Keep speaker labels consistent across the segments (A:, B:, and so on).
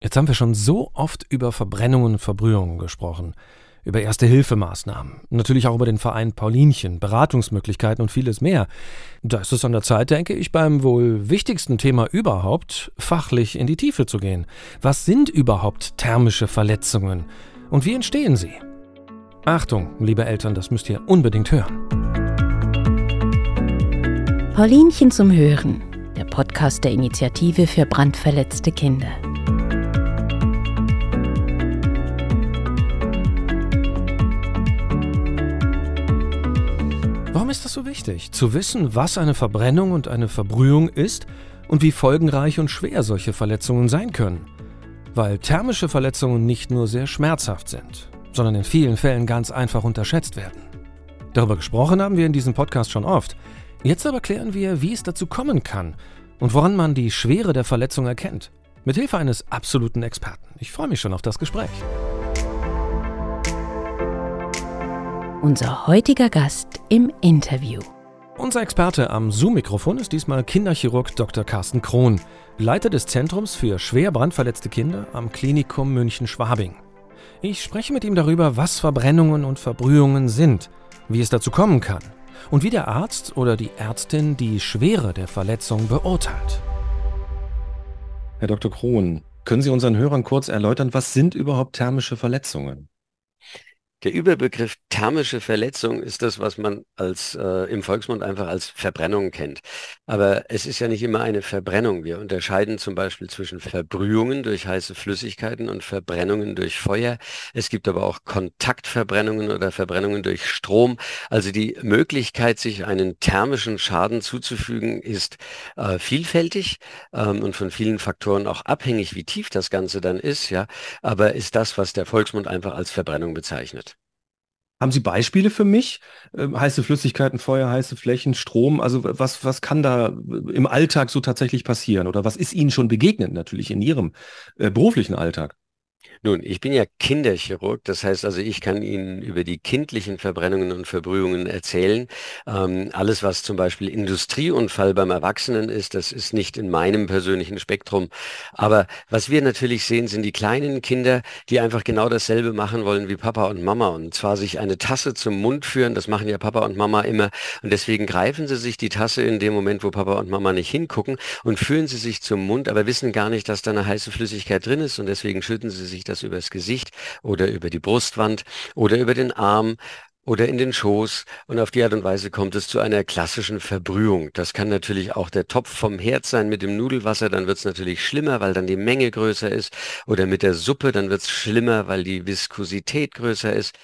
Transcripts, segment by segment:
A: Jetzt haben wir schon so oft über Verbrennungen und Verbrühungen gesprochen, über Erste-Hilfemaßnahmen, natürlich auch über den Verein Paulinchen, Beratungsmöglichkeiten und vieles mehr. Da ist es an der Zeit, denke ich, beim wohl wichtigsten Thema überhaupt, fachlich in die Tiefe zu gehen. Was sind überhaupt thermische Verletzungen und wie entstehen sie? Achtung, liebe Eltern, das müsst ihr unbedingt hören.
B: Paulinchen zum Hören, der Podcast der Initiative für brandverletzte Kinder.
A: Warum ist das so wichtig? Zu wissen, was eine Verbrennung und eine Verbrühung ist und wie folgenreich und schwer solche Verletzungen sein können. Weil thermische Verletzungen nicht nur sehr schmerzhaft sind, sondern in vielen Fällen ganz einfach unterschätzt werden. Darüber gesprochen haben wir in diesem Podcast schon oft. Jetzt aber klären wir, wie es dazu kommen kann und woran man die Schwere der Verletzung erkennt. Mit Hilfe eines absoluten Experten. Ich freue mich schon auf das Gespräch.
B: Unser heutiger Gast im Interview.
A: Unser Experte am Zoom-Mikrofon ist diesmal Kinderchirurg Dr. Carsten Krohn, Leiter des Zentrums für schwer brandverletzte Kinder am Klinikum München-Schwabing. Ich spreche mit ihm darüber, was Verbrennungen und Verbrühungen sind, wie es dazu kommen kann und wie der Arzt oder die Ärztin die Schwere der Verletzung beurteilt.
C: Herr Dr. Krohn, können Sie unseren Hörern kurz erläutern, was sind überhaupt thermische Verletzungen?
D: Der Überbegriff thermische Verletzung ist das, was man als äh, im Volksmund einfach als Verbrennung kennt. Aber es ist ja nicht immer eine Verbrennung. Wir unterscheiden zum Beispiel zwischen Verbrühungen durch heiße Flüssigkeiten und Verbrennungen durch Feuer. Es gibt aber auch Kontaktverbrennungen oder Verbrennungen durch Strom. Also die Möglichkeit, sich einen thermischen Schaden zuzufügen, ist äh, vielfältig ähm, und von vielen Faktoren auch abhängig, wie tief das Ganze dann ist. Ja, aber ist das, was der Volksmund einfach als Verbrennung bezeichnet.
C: Haben Sie Beispiele für mich? Ähm, heiße Flüssigkeiten, Feuer, heiße Flächen, Strom. Also was, was kann da im Alltag so tatsächlich passieren? Oder was ist Ihnen schon begegnet natürlich in Ihrem äh, beruflichen Alltag?
D: Nun, ich bin ja Kinderchirurg, das heißt also, ich kann Ihnen über die kindlichen Verbrennungen und Verbrühungen erzählen. Ähm, alles, was zum Beispiel Industrieunfall beim Erwachsenen ist, das ist nicht in meinem persönlichen Spektrum. Aber was wir natürlich sehen, sind die kleinen Kinder, die einfach genau dasselbe machen wollen wie Papa und Mama. Und zwar sich eine Tasse zum Mund führen, das machen ja Papa und Mama immer. Und deswegen greifen sie sich die Tasse in dem Moment, wo Papa und Mama nicht hingucken und führen sie sich zum Mund, aber wissen gar nicht, dass da eine heiße Flüssigkeit drin ist. Und deswegen schütten sie sich das übers Gesicht oder über die Brustwand oder über den Arm oder in den Schoß und auf die Art und Weise kommt es zu einer klassischen Verbrühung. Das kann natürlich auch der Topf vom Herd sein mit dem Nudelwasser, dann wird es natürlich schlimmer, weil dann die Menge größer ist oder mit der Suppe, dann wird es schlimmer, weil die Viskosität größer ist.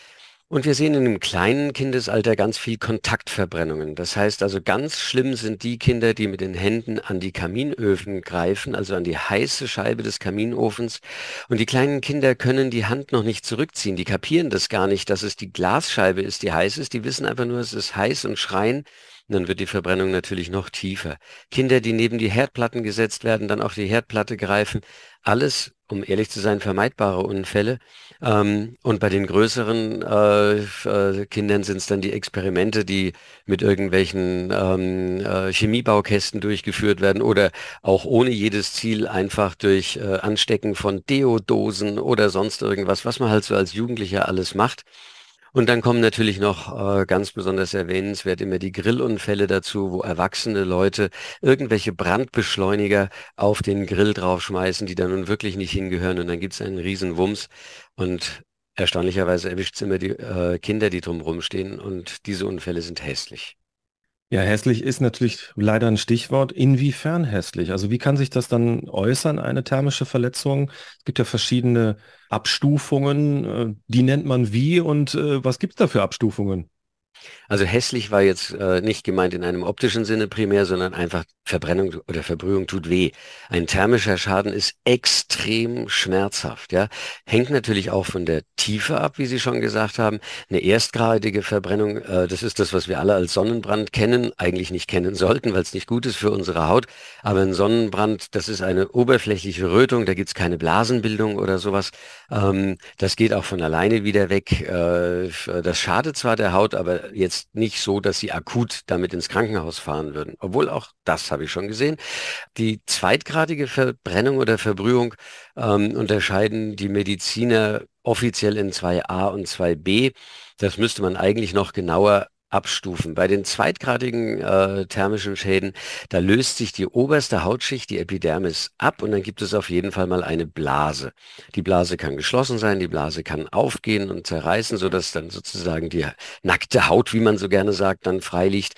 D: Und wir sehen in dem kleinen Kindesalter ganz viel Kontaktverbrennungen. Das heißt also, ganz schlimm sind die Kinder, die mit den Händen an die Kaminöfen greifen, also an die heiße Scheibe des Kaminofens. Und die kleinen Kinder können die Hand noch nicht zurückziehen. Die kapieren das gar nicht, dass es die Glasscheibe ist, die heiß ist. Die wissen einfach nur, es ist heiß und schreien. Dann wird die Verbrennung natürlich noch tiefer. Kinder, die neben die Herdplatten gesetzt werden, dann auf die Herdplatte greifen. Alles, um ehrlich zu sein, vermeidbare Unfälle. Ähm, und bei den größeren äh, äh, Kindern sind es dann die Experimente, die mit irgendwelchen ähm, äh, Chemiebaukästen durchgeführt werden oder auch ohne jedes Ziel einfach durch äh, Anstecken von Deodosen oder sonst irgendwas, was man halt so als Jugendlicher alles macht. Und dann kommen natürlich noch äh, ganz besonders erwähnenswert immer die Grillunfälle dazu, wo erwachsene Leute irgendwelche Brandbeschleuniger auf den Grill draufschmeißen, die da nun wirklich nicht hingehören. Und dann gibt es einen riesen Wumms. Und erstaunlicherweise erwischt es immer die äh, Kinder, die drumherum stehen. Und diese Unfälle sind hässlich.
C: Ja, hässlich ist natürlich leider ein Stichwort. Inwiefern hässlich? Also wie kann sich das dann äußern, eine thermische Verletzung? Es gibt ja verschiedene Abstufungen. Äh, die nennt man wie und äh, was gibt es da für Abstufungen?
D: Also hässlich war jetzt äh, nicht gemeint in einem optischen Sinne primär, sondern einfach Verbrennung oder Verbrühung tut weh. Ein thermischer Schaden ist extrem schmerzhaft. Ja, hängt natürlich auch von der Tiefe ab, wie Sie schon gesagt haben. Eine erstgradige Verbrennung, äh, das ist das, was wir alle als Sonnenbrand kennen, eigentlich nicht kennen sollten, weil es nicht gut ist für unsere Haut. Aber ein Sonnenbrand, das ist eine oberflächliche Rötung, da gibt es keine Blasenbildung oder sowas. Ähm, das geht auch von alleine wieder weg. Äh, das schadet zwar der Haut, aber jetzt nicht so, dass sie akut damit ins Krankenhaus fahren würden. Obwohl auch das habe ich schon gesehen. Die zweitgradige Verbrennung oder Verbrühung ähm, unterscheiden die Mediziner offiziell in 2a und 2b. Das müsste man eigentlich noch genauer abstufen. Bei den zweitgradigen äh, thermischen Schäden, da löst sich die oberste Hautschicht, die Epidermis, ab und dann gibt es auf jeden Fall mal eine Blase. Die Blase kann geschlossen sein, die Blase kann aufgehen und zerreißen, sodass dann sozusagen die nackte Haut, wie man so gerne sagt, dann frei liegt.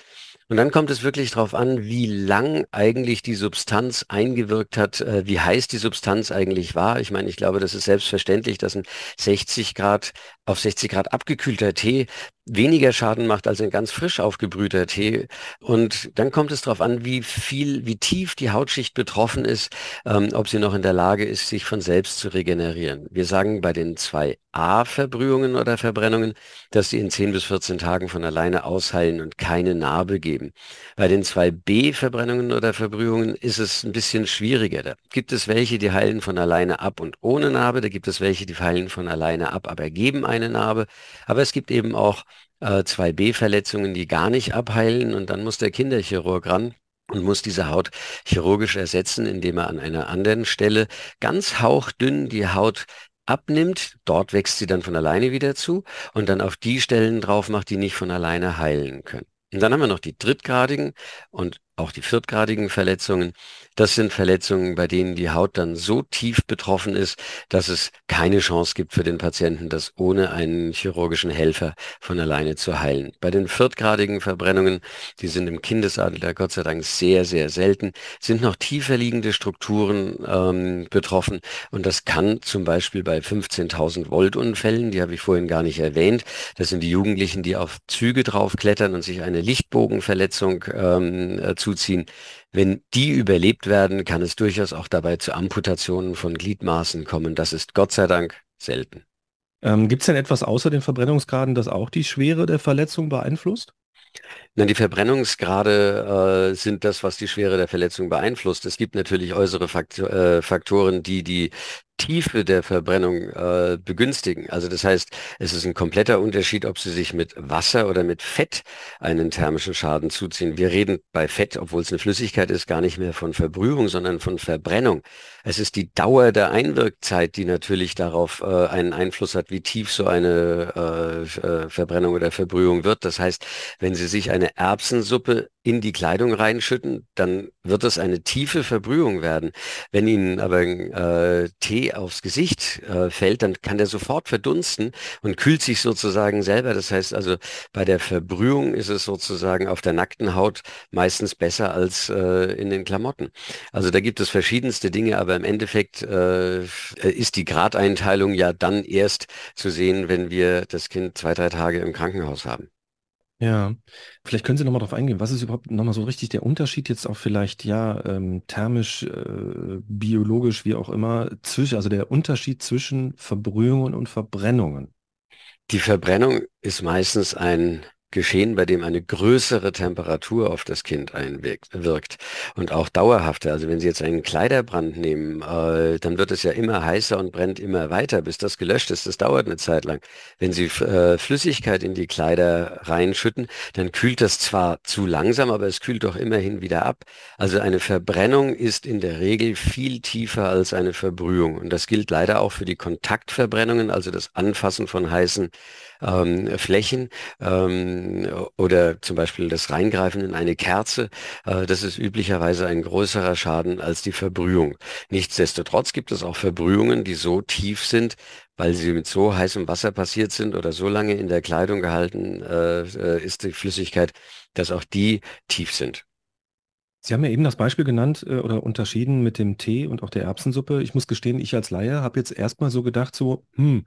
D: Und dann kommt es wirklich darauf an, wie lang eigentlich die Substanz eingewirkt hat, äh, wie heiß die Substanz eigentlich war. Ich meine, ich glaube, das ist selbstverständlich, dass ein 60 Grad auf 60 Grad abgekühlter Tee weniger Schaden macht als ein ganz frisch aufgebrühter Tee. Und dann kommt es darauf an, wie viel, wie tief die Hautschicht betroffen ist, ähm, ob sie noch in der Lage ist, sich von selbst zu regenerieren. Wir sagen bei den zwei A-Verbrühungen oder Verbrennungen, dass sie in 10 bis 14 Tagen von alleine ausheilen und keine Narbe geben. Bei den zwei B-Verbrennungen oder Verbrühungen ist es ein bisschen schwieriger. Da gibt es welche, die heilen von alleine ab und ohne Narbe. Da gibt es welche, die heilen von alleine ab, aber geben eine Narbe. Aber es gibt eben auch äh, 2b-Verletzungen, die gar nicht abheilen. Und dann muss der Kinderchirurg ran und muss diese Haut chirurgisch ersetzen, indem er an einer anderen Stelle ganz hauchdünn die Haut abnimmt, dort wächst sie dann von alleine wieder zu und dann auf die Stellen drauf macht, die nicht von alleine heilen können. Und dann haben wir noch die drittgradigen. Und auch die viertgradigen Verletzungen. Das sind Verletzungen, bei denen die Haut dann so tief betroffen ist, dass es keine Chance gibt für den Patienten, das ohne einen chirurgischen Helfer von alleine zu heilen. Bei den viertgradigen Verbrennungen, die sind im Kindesalter Gott sei Dank sehr, sehr selten, sind noch tiefer liegende Strukturen ähm, betroffen. Und das kann zum Beispiel bei 15.000 Volt Unfällen, die habe ich vorhin gar nicht erwähnt, das sind die Jugendlichen, die auf Züge draufklettern und sich eine Lichtbogenverletzung ähm, äh, zuziehen, wenn die überlebt werden, kann es durchaus auch dabei zu Amputationen von Gliedmaßen kommen. Das ist Gott sei Dank selten.
C: Ähm, Gibt es denn etwas außer den Verbrennungsgraden, das auch die Schwere der Verletzung beeinflusst?
D: Na, die Verbrennungsgrade äh, sind das, was die Schwere der Verletzung beeinflusst. Es gibt natürlich äußere Faktor, äh, Faktoren, die die Tiefe der Verbrennung äh, begünstigen. Also das heißt, es ist ein kompletter Unterschied, ob Sie sich mit Wasser oder mit Fett einen thermischen Schaden zuziehen. Wir reden bei Fett, obwohl es eine Flüssigkeit ist, gar nicht mehr von Verbrühung, sondern von Verbrennung. Es ist die Dauer der Einwirkzeit, die natürlich darauf äh, einen Einfluss hat, wie tief so eine äh, äh Verbrennung oder Verbrühung wird. Das heißt, wenn Sie sich eine Erbsensuppe in die Kleidung reinschütten, dann wird es eine tiefe Verbrühung werden. Wenn Ihnen aber äh, Tee aufs Gesicht äh, fällt, dann kann der sofort verdunsten und kühlt sich sozusagen selber. Das heißt also, bei der Verbrühung ist es sozusagen auf der nackten Haut meistens besser als äh, in den Klamotten. Also da gibt es verschiedenste Dinge, aber im Endeffekt äh, ist die Gradeinteilung ja dann erst zu sehen, wenn wir das Kind zwei, drei Tage im Krankenhaus haben.
C: Ja, vielleicht können Sie nochmal darauf eingehen, was ist überhaupt nochmal so richtig der Unterschied jetzt auch vielleicht, ja, ähm, thermisch, äh, biologisch, wie auch immer, zwischen, also der Unterschied zwischen Verbrühungen und Verbrennungen?
D: Die Verbrennung ist meistens ein geschehen, bei dem eine größere Temperatur auf das Kind einwirkt und auch dauerhafter. Also wenn Sie jetzt einen Kleiderbrand nehmen, äh, dann wird es ja immer heißer und brennt immer weiter, bis das gelöscht ist. Das dauert eine Zeit lang. Wenn Sie äh, Flüssigkeit in die Kleider reinschütten, dann kühlt das zwar zu langsam, aber es kühlt doch immerhin wieder ab. Also eine Verbrennung ist in der Regel viel tiefer als eine Verbrühung. Und das gilt leider auch für die Kontaktverbrennungen, also das Anfassen von heißen ähm, Flächen ähm, oder zum Beispiel das Reingreifen in eine Kerze. Äh, das ist üblicherweise ein größerer Schaden als die Verbrühung. Nichtsdestotrotz gibt es auch Verbrühungen, die so tief sind, weil sie mit so heißem Wasser passiert sind oder so lange in der Kleidung gehalten äh, ist die Flüssigkeit, dass auch die tief sind.
C: Sie haben ja eben das Beispiel genannt äh, oder unterschieden mit dem Tee und auch der Erbsensuppe. Ich muss gestehen, ich als Laie habe jetzt erstmal so gedacht, so, hm,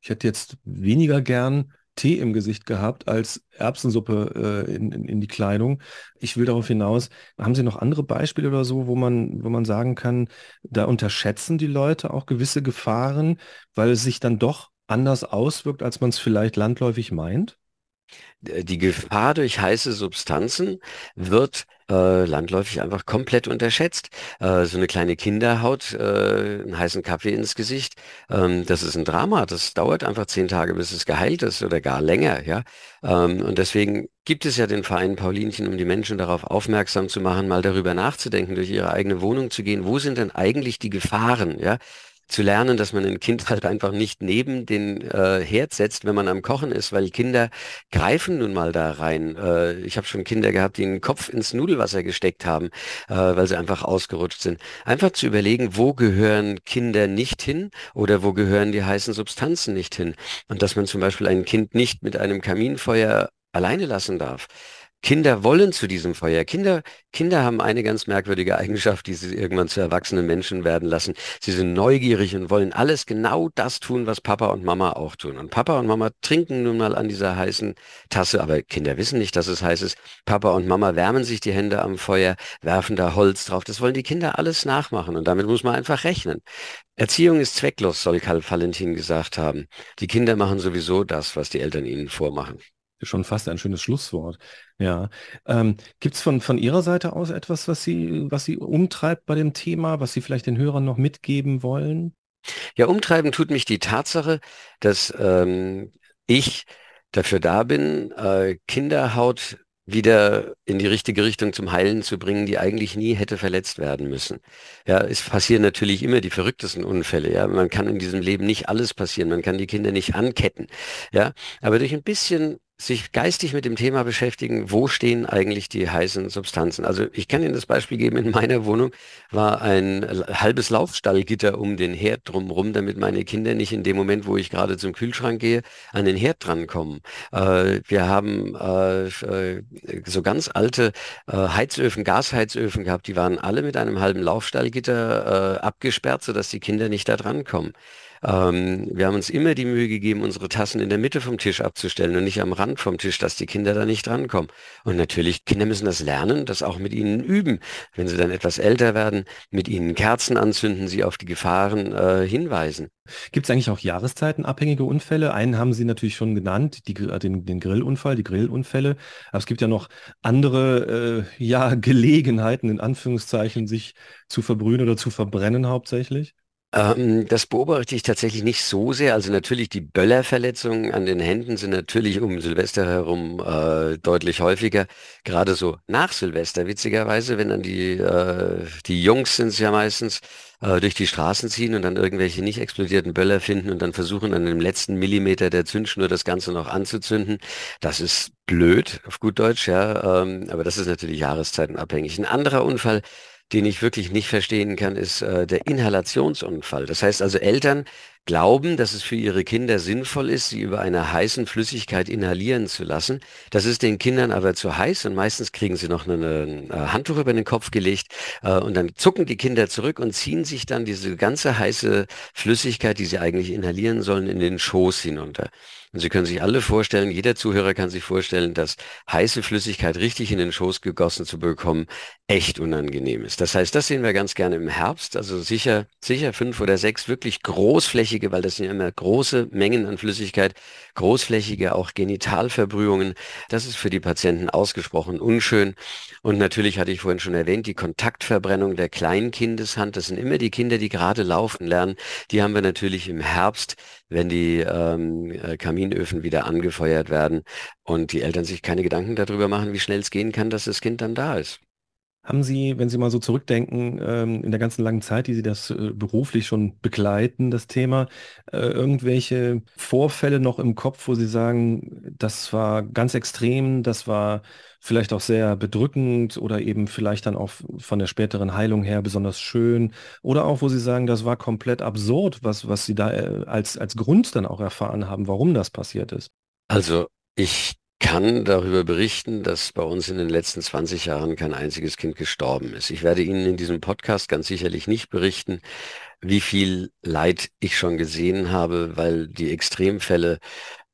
C: ich hätte jetzt weniger gern Tee im Gesicht gehabt als Erbsensuppe äh, in, in, in, die Kleidung. Ich will darauf hinaus, haben Sie noch andere Beispiele oder so, wo man, wo man sagen kann, da unterschätzen die Leute auch gewisse Gefahren, weil es sich dann doch anders auswirkt, als man es vielleicht landläufig meint?
D: Die Gefahr durch heiße Substanzen wird äh, landläufig einfach komplett unterschätzt. Äh, so eine kleine Kinderhaut, äh, einen heißen Kaffee ins Gesicht, ähm, das ist ein Drama. Das dauert einfach zehn Tage, bis es geheilt ist oder gar länger. Ja? Ähm, und deswegen gibt es ja den Verein Paulinchen, um die Menschen darauf aufmerksam zu machen, mal darüber nachzudenken, durch ihre eigene Wohnung zu gehen. Wo sind denn eigentlich die Gefahren? Ja? Zu lernen, dass man ein Kind halt einfach nicht neben den äh, Herd setzt, wenn man am Kochen ist, weil Kinder greifen nun mal da rein. Äh, ich habe schon Kinder gehabt, die den Kopf ins Nudelwasser gesteckt haben, äh, weil sie einfach ausgerutscht sind. Einfach zu überlegen, wo gehören Kinder nicht hin oder wo gehören die heißen Substanzen nicht hin. Und dass man zum Beispiel ein Kind nicht mit einem Kaminfeuer alleine lassen darf. Kinder wollen zu diesem Feuer. Kinder, Kinder haben eine ganz merkwürdige Eigenschaft, die sie irgendwann zu erwachsenen Menschen werden lassen. Sie sind neugierig und wollen alles genau das tun, was Papa und Mama auch tun. Und Papa und Mama trinken nun mal an dieser heißen Tasse, aber Kinder wissen nicht, dass es heiß ist. Papa und Mama wärmen sich die Hände am Feuer, werfen da Holz drauf. Das wollen die Kinder alles nachmachen und damit muss man einfach rechnen. Erziehung ist zwecklos, soll Karl Valentin gesagt haben. Die Kinder machen sowieso das, was die Eltern ihnen vormachen
C: schon fast ein schönes Schlusswort. Ja. Ähm, Gibt es von, von Ihrer Seite aus etwas, was Sie, was Sie umtreibt bei dem Thema, was Sie vielleicht den Hörern noch mitgeben wollen?
D: Ja, umtreiben tut mich die Tatsache, dass ähm, ich dafür da bin, äh, Kinderhaut wieder in die richtige Richtung zum Heilen zu bringen, die eigentlich nie hätte verletzt werden müssen. Ja, es passieren natürlich immer die verrücktesten Unfälle. Ja, man kann in diesem Leben nicht alles passieren. Man kann die Kinder nicht anketten. Ja, aber durch ein bisschen sich geistig mit dem Thema beschäftigen, wo stehen eigentlich die heißen Substanzen. Also ich kann Ihnen das Beispiel geben, in meiner Wohnung war ein halbes Laufstallgitter um den Herd drumherum, damit meine Kinder nicht in dem Moment, wo ich gerade zum Kühlschrank gehe, an den Herd drankommen. Äh, wir haben äh, äh so ganz alte äh, Heizöfen, Gasheizöfen gehabt, die waren alle mit einem halben Laufstallgitter äh, abgesperrt, sodass die Kinder nicht da drankommen. Ähm, wir haben uns immer die Mühe gegeben, unsere Tassen in der Mitte vom Tisch abzustellen und nicht am Rand vom Tisch, dass die Kinder da nicht drankommen. Und natürlich, Kinder müssen das lernen, das auch mit ihnen üben. Wenn sie dann etwas älter werden, mit ihnen Kerzen anzünden, sie auf die Gefahren äh, hinweisen.
C: Gibt es eigentlich auch jahreszeitenabhängige Unfälle? Einen haben Sie natürlich schon genannt, die, den, den Grillunfall, die Grillunfälle. Aber es gibt ja noch andere äh, ja, Gelegenheiten, in Anführungszeichen, sich zu verbrühen oder zu verbrennen hauptsächlich.
D: Ähm, das beobachte ich tatsächlich nicht so sehr. Also natürlich die Böllerverletzungen an den Händen sind natürlich um Silvester herum äh, deutlich häufiger. Gerade so nach Silvester, witzigerweise, wenn dann die, äh, die Jungs sind es ja meistens, äh, durch die Straßen ziehen und dann irgendwelche nicht explodierten Böller finden und dann versuchen an dem letzten Millimeter der Zündschnur das Ganze noch anzuzünden. Das ist blöd, auf gut Deutsch, ja. Ähm, aber das ist natürlich jahreszeitenabhängig. Ein anderer Unfall, den ich wirklich nicht verstehen kann, ist äh, der Inhalationsunfall. Das heißt also, Eltern glauben, dass es für ihre Kinder sinnvoll ist, sie über eine heißen Flüssigkeit inhalieren zu lassen. Das ist den Kindern aber zu heiß und meistens kriegen sie noch ein Handtuch über den Kopf gelegt äh, und dann zucken die Kinder zurück und ziehen sich dann diese ganze heiße Flüssigkeit, die sie eigentlich inhalieren sollen, in den Schoß hinunter. Und Sie können sich alle vorstellen, jeder Zuhörer kann sich vorstellen, dass heiße Flüssigkeit richtig in den Schoß gegossen zu bekommen, echt unangenehm ist. Das heißt, das sehen wir ganz gerne im Herbst, also sicher, sicher fünf oder sechs wirklich großflächige, weil das sind immer große Mengen an Flüssigkeit, großflächige auch Genitalverbrühungen. Das ist für die Patienten ausgesprochen unschön. Und natürlich hatte ich vorhin schon erwähnt, die Kontaktverbrennung der Kleinkindeshand. Das sind immer die Kinder, die gerade laufen lernen. Die haben wir natürlich im Herbst, wenn die ähm, äh, Kaminöfen wieder angefeuert werden und die Eltern sich keine Gedanken darüber machen, wie schnell es gehen kann, dass das Kind dann da ist.
C: Haben Sie, wenn Sie mal so zurückdenken, ähm, in der ganzen langen Zeit, die Sie das äh, beruflich schon begleiten, das Thema, äh, irgendwelche Vorfälle noch im Kopf, wo Sie sagen, das war ganz extrem, das war vielleicht auch sehr bedrückend oder eben vielleicht dann auch von der späteren Heilung her besonders schön oder auch, wo Sie sagen, das war komplett absurd, was, was Sie da äh, als, als Grund dann auch erfahren haben, warum das passiert ist?
D: Also ich kann darüber berichten, dass bei uns in den letzten 20 Jahren kein einziges Kind gestorben ist. Ich werde Ihnen in diesem Podcast ganz sicherlich nicht berichten, wie viel Leid ich schon gesehen habe, weil die Extremfälle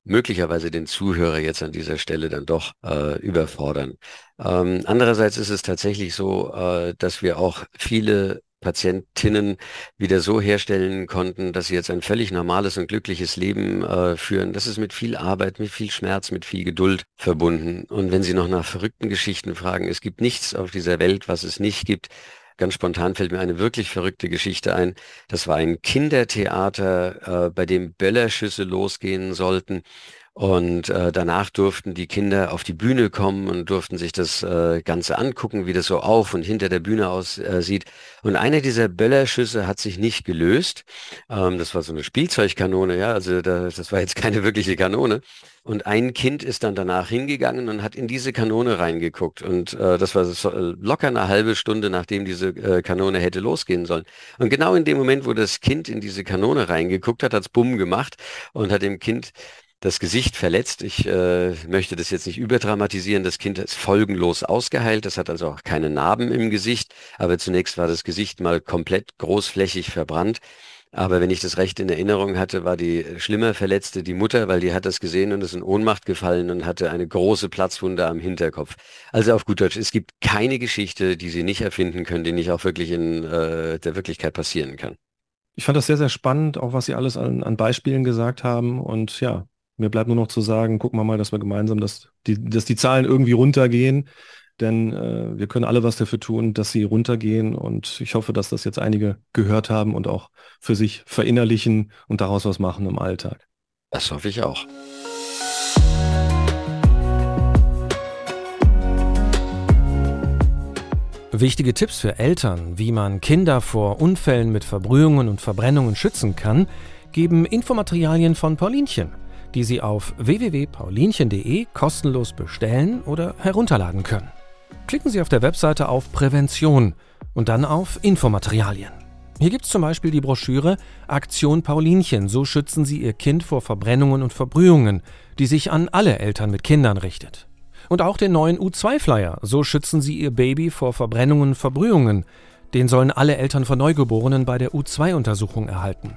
D: möglicherweise den Zuhörer jetzt an dieser Stelle dann doch äh, überfordern. Ähm, andererseits ist es tatsächlich so, äh, dass wir auch viele Patientinnen wieder so herstellen konnten, dass sie jetzt ein völlig normales und glückliches Leben äh, führen. Das ist mit viel Arbeit, mit viel Schmerz, mit viel Geduld verbunden. Und wenn Sie noch nach verrückten Geschichten fragen, es gibt nichts auf dieser Welt, was es nicht gibt. Ganz spontan fällt mir eine wirklich verrückte Geschichte ein. Das war ein Kindertheater, äh, bei dem Böllerschüsse losgehen sollten. Und äh, danach durften die Kinder auf die Bühne kommen und durften sich das äh, Ganze angucken, wie das so auf und hinter der Bühne aussieht. Äh, und einer dieser Böllerschüsse hat sich nicht gelöst. Ähm, das war so eine Spielzeugkanone, ja, also da, das war jetzt keine wirkliche Kanone. Und ein Kind ist dann danach hingegangen und hat in diese Kanone reingeguckt. Und äh, das war so, äh, locker eine halbe Stunde, nachdem diese äh, Kanone hätte losgehen sollen. Und genau in dem Moment, wo das Kind in diese Kanone reingeguckt hat, hat's Bumm gemacht und hat dem Kind das Gesicht verletzt. Ich äh, möchte das jetzt nicht überdramatisieren. Das Kind ist folgenlos ausgeheilt. Das hat also auch keine Narben im Gesicht. Aber zunächst war das Gesicht mal komplett großflächig verbrannt. Aber wenn ich das recht in Erinnerung hatte, war die schlimmer Verletzte die Mutter, weil die hat das gesehen und ist in Ohnmacht gefallen und hatte eine große Platzwunde am Hinterkopf. Also auf gut Deutsch, es gibt keine Geschichte, die sie nicht erfinden können, die nicht auch wirklich in äh, der Wirklichkeit passieren kann.
C: Ich fand das sehr, sehr spannend, auch was Sie alles an, an Beispielen gesagt haben. Und ja, mir bleibt nur noch zu sagen, gucken wir mal, dass wir gemeinsam, dass die, dass die Zahlen irgendwie runtergehen. Denn äh, wir können alle was dafür tun, dass sie runtergehen. Und ich hoffe, dass das jetzt einige gehört haben und auch für sich verinnerlichen und daraus was machen im Alltag.
D: Das hoffe ich auch.
A: Wichtige Tipps für Eltern, wie man Kinder vor Unfällen mit Verbrühungen und Verbrennungen schützen kann, geben Infomaterialien von Paulinchen die Sie auf www.paulinchen.de kostenlos bestellen oder herunterladen können. Klicken Sie auf der Webseite auf Prävention und dann auf Infomaterialien. Hier gibt es zum Beispiel die Broschüre Aktion Paulinchen, so schützen Sie Ihr Kind vor Verbrennungen und Verbrühungen, die sich an alle Eltern mit Kindern richtet. Und auch den neuen U2-Flyer, so schützen Sie Ihr Baby vor Verbrennungen und Verbrühungen, den sollen alle Eltern von Neugeborenen bei der U2-Untersuchung erhalten.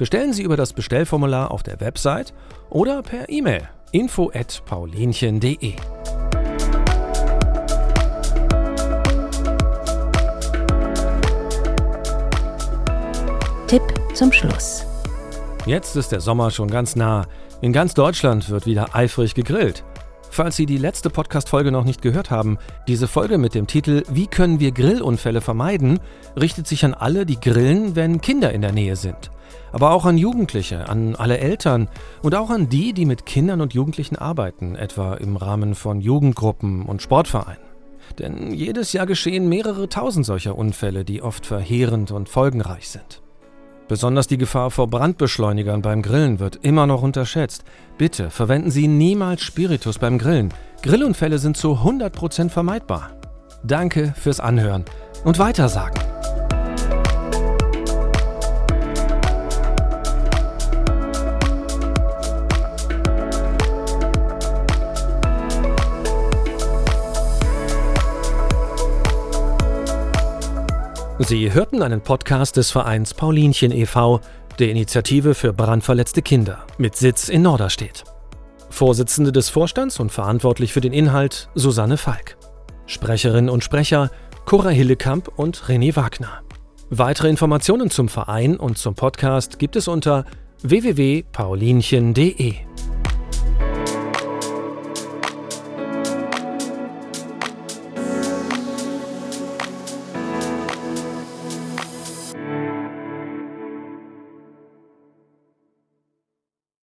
A: Bestellen Sie über das Bestellformular auf der Website oder per E-Mail info@paulinchen.de.
B: Tipp zum Schluss.
A: Jetzt ist der Sommer schon ganz nah. In ganz Deutschland wird wieder eifrig gegrillt. Falls Sie die letzte Podcast-Folge noch nicht gehört haben, diese Folge mit dem Titel Wie können wir Grillunfälle vermeiden, richtet sich an alle, die grillen, wenn Kinder in der Nähe sind aber auch an Jugendliche, an alle Eltern und auch an die, die mit Kindern und Jugendlichen arbeiten, etwa im Rahmen von Jugendgruppen und Sportvereinen. Denn jedes Jahr geschehen mehrere tausend solcher Unfälle, die oft verheerend und folgenreich sind. Besonders die Gefahr vor Brandbeschleunigern beim Grillen wird immer noch unterschätzt. Bitte verwenden Sie niemals Spiritus beim Grillen. Grillunfälle sind zu 100% vermeidbar. Danke fürs Anhören und Weitersagen. Sie hörten einen Podcast des Vereins Paulinchen e.V., der Initiative für brandverletzte Kinder, mit Sitz in Norderstedt. Vorsitzende des Vorstands und verantwortlich für den Inhalt Susanne Falk. Sprecherinnen und Sprecher Cora Hillekamp und René Wagner. Weitere Informationen zum Verein und zum Podcast gibt es unter www.paulinchen.de.